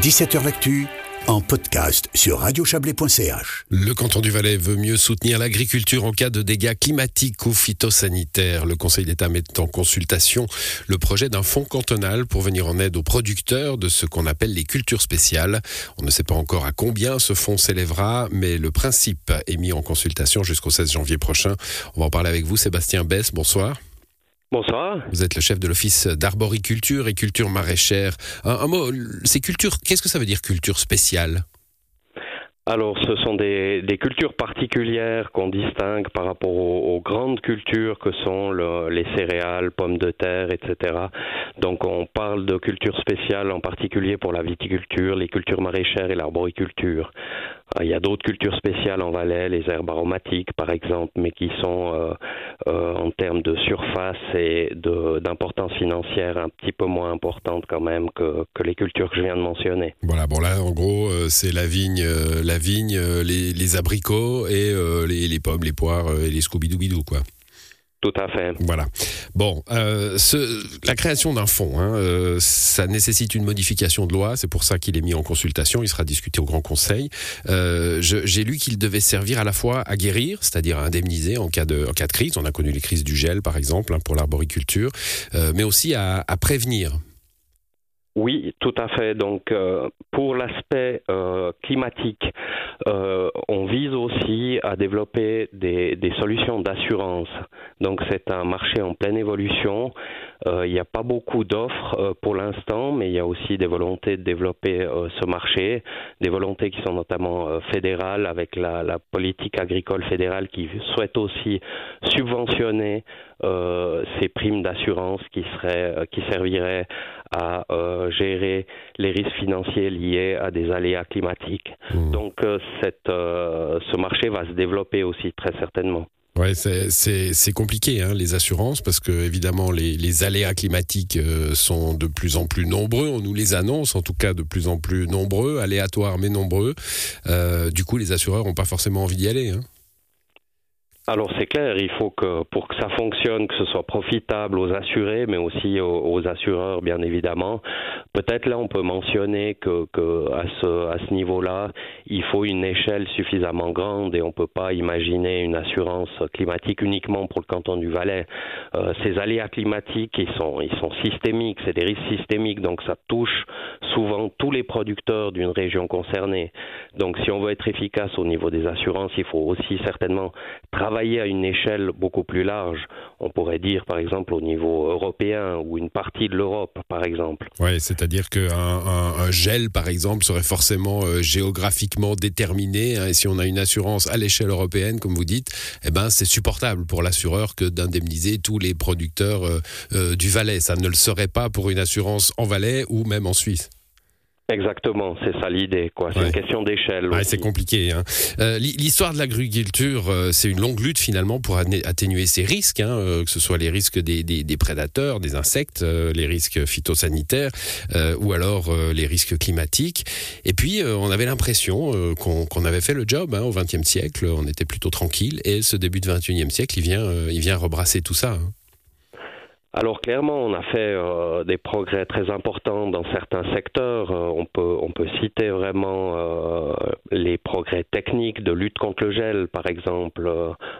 17h L'actu en podcast sur radiochablais.ch. Le canton du Valais veut mieux soutenir l'agriculture en cas de dégâts climatiques ou phytosanitaires. Le Conseil d'État met en consultation le projet d'un fonds cantonal pour venir en aide aux producteurs de ce qu'on appelle les cultures spéciales. On ne sait pas encore à combien ce fonds s'élèvera, mais le principe est mis en consultation jusqu'au 16 janvier prochain. On va en parler avec vous, Sébastien Bess. Bonsoir. Bonsoir. Vous êtes le chef de l'office d'arboriculture et culture maraîchère. Un, mot, ces cultures, qu'est-ce que ça veut dire culture spéciale? Alors, ce sont des, cultures particulières qu'on distingue par rapport aux, grandes cultures que sont les céréales, pommes de terre, etc. Donc, on parle de cultures spéciales en particulier pour la viticulture, les cultures maraîchères et l'arboriculture. Il y a d'autres cultures spéciales en Valais, les herbes aromatiques par exemple, mais qui sont euh, euh, en termes de surface et d'importance financière un petit peu moins importantes quand même que, les cultures que je viens de mentionner. Voilà, bon là en gros euh, c'est la vigne, la vigne, les, abricots et les, pommes, les poires et les scooby-doo quoi. Tout à fait. Voilà. Bon, euh, la création d'un fonds, hein, euh, ça nécessite une modification de loi. C'est pour ça qu'il est mis en consultation. Il sera discuté au Grand Conseil. Euh, j'ai lu qu'il devait servir à la fois à guérir, c'est-à-dire à indemniser en cas de, en cas de crise. On a connu les crises du gel, par exemple, hein, pour l'arboriculture, mais aussi à, à prévenir. Oui, tout à fait. Donc, euh, pour l'aspect euh, climatique, euh, on vise aussi à développer des, solutions d'assurance. Donc, c'est un marché en pleine évolution. il n'y a pas beaucoup d'offres pour l'instant, mais il y a aussi des volontés de développer ce marché, des volontés qui sont notamment fédérales avec la, la, politique agricole fédérale qui souhaite aussi subventionner ces primes d'assurance qui seraient, qui serviraient à euh, gérer les risques financiers liés à des aléas climatiques. Mmh. Donc euh, cette, euh, ce marché va se développer aussi très certainement. Ouais, c'est compliqué hein, les assurances parce que évidemment les, les aléas climatiques sont de plus en plus nombreux. On nous les annonce en tout cas de plus en plus nombreux, aléatoires mais nombreux. du coup, les assureurs n'ont pas forcément envie d'y aller. Hein. Alors c'est clair, il faut que pour que ça fonctionne, que ce soit profitable aux assurés, mais aussi aux, assureurs, bien évidemment. Peut-être là, on peut mentionner que, à ce, niveau-là, il faut une échelle suffisamment grande et on peut pas imaginer une assurance climatique uniquement pour le canton du Valais. Euh, ces aléas climatiques, ils sont, ils sont systémiques, c'est des risques systémiques, donc ça touche souvent tous les producteurs d'une région concernée. Donc si on veut être efficace au niveau des assurances, il faut aussi certainement travailler travailler à une échelle beaucoup plus large. On pourrait dire, par exemple, au niveau européen ou une partie de l'Europe, par exemple. Oui, c'est-à-dire qu'un un, gel, par exemple, serait forcément euh, géographiquement déterminé. Hein, et si on a une assurance à l'échelle européenne, comme vous dites, eh ben, c'est supportable pour l'assureur que d'indemniser tous les producteurs euh, euh, du Valais. Ça ne le serait pas pour une assurance en Valais ou même en Suisse. Exactement, c'est ça l'idée, quoi. C'est une question d'échelle. Ouais, c'est compliqué. Hein. Euh, l'histoire de l'agriculture, euh, c'est une longue lutte finalement pour atténuer ces risques, hein, euh, que ce soit les risques des, des, prédateurs, des insectes, les risques phytosanitaires ou alors les risques climatiques. Et puis, on avait l'impression qu'on avait fait le job hein, au XXe siècle. On était plutôt tranquille. Et ce début du XXIe siècle, il vient, il vient rebrasser tout ça. Hein. Alors clairement, on a fait euh, des progrès très importants dans certains secteurs. Euh, on peut on peut citer vraiment euh, les progrès techniques de lutte contre le gel, par exemple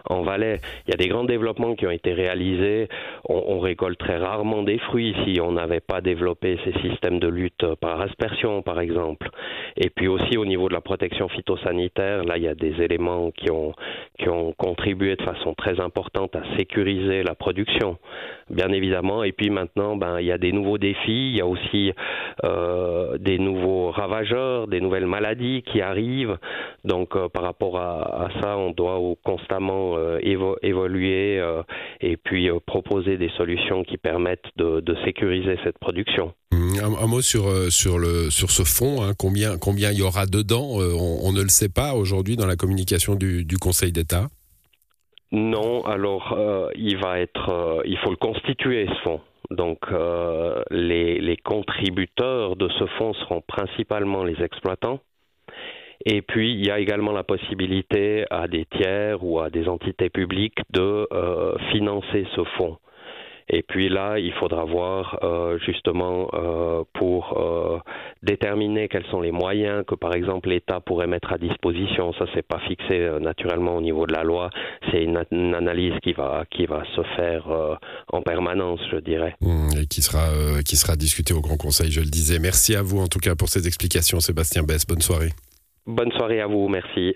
en Valais. Il y a des grands développements qui ont été réalisés. On, on récolte très rarement des fruits si on n'avait pas développé ces systèmes de lutte par aspersion, par exemple. Et puis aussi au niveau de la protection phytosanitaire, là il y a des éléments qui ont qui ont contribué de façon très importante à sécuriser la production. Bien évidemment évidemment. Et puis maintenant, ben, il y a des nouveaux défis, il y a aussi euh, des nouveaux ravageurs, des nouvelles maladies qui arrivent. Donc, euh, par rapport à, ça, on doit constamment euh, évoluer et puis proposer des solutions qui permettent de, sécuriser cette production. Mmh, un, mot sur, sur, le, sur ce fonds, hein. combien, combien il y aura dedans on, ne le sait pas aujourd'hui dans la communication du, du Conseil d'État non, alors euh, il va être, euh, il faut le constituer ce fonds. Donc euh, les, les, contributeurs de ce fonds seront principalement les exploitants. Et puis il y a également la possibilité à des tiers ou à des entités publiques de financer ce fonds. Et puis là, il faudra voir euh, justement euh, pour euh, déterminer quels sont les moyens que par exemple l'État pourrait mettre à disposition. Ça, c'est pas fixé naturellement au niveau de la loi. C'est une, analyse qui va qui va se faire en permanence, je dirais. Mmh, et qui sera qui sera discutée au Grand Conseil, je le disais. Merci à vous en tout cas pour ces explications, Sébastien Bess. Bonne soirée. Bonne soirée à vous. Merci.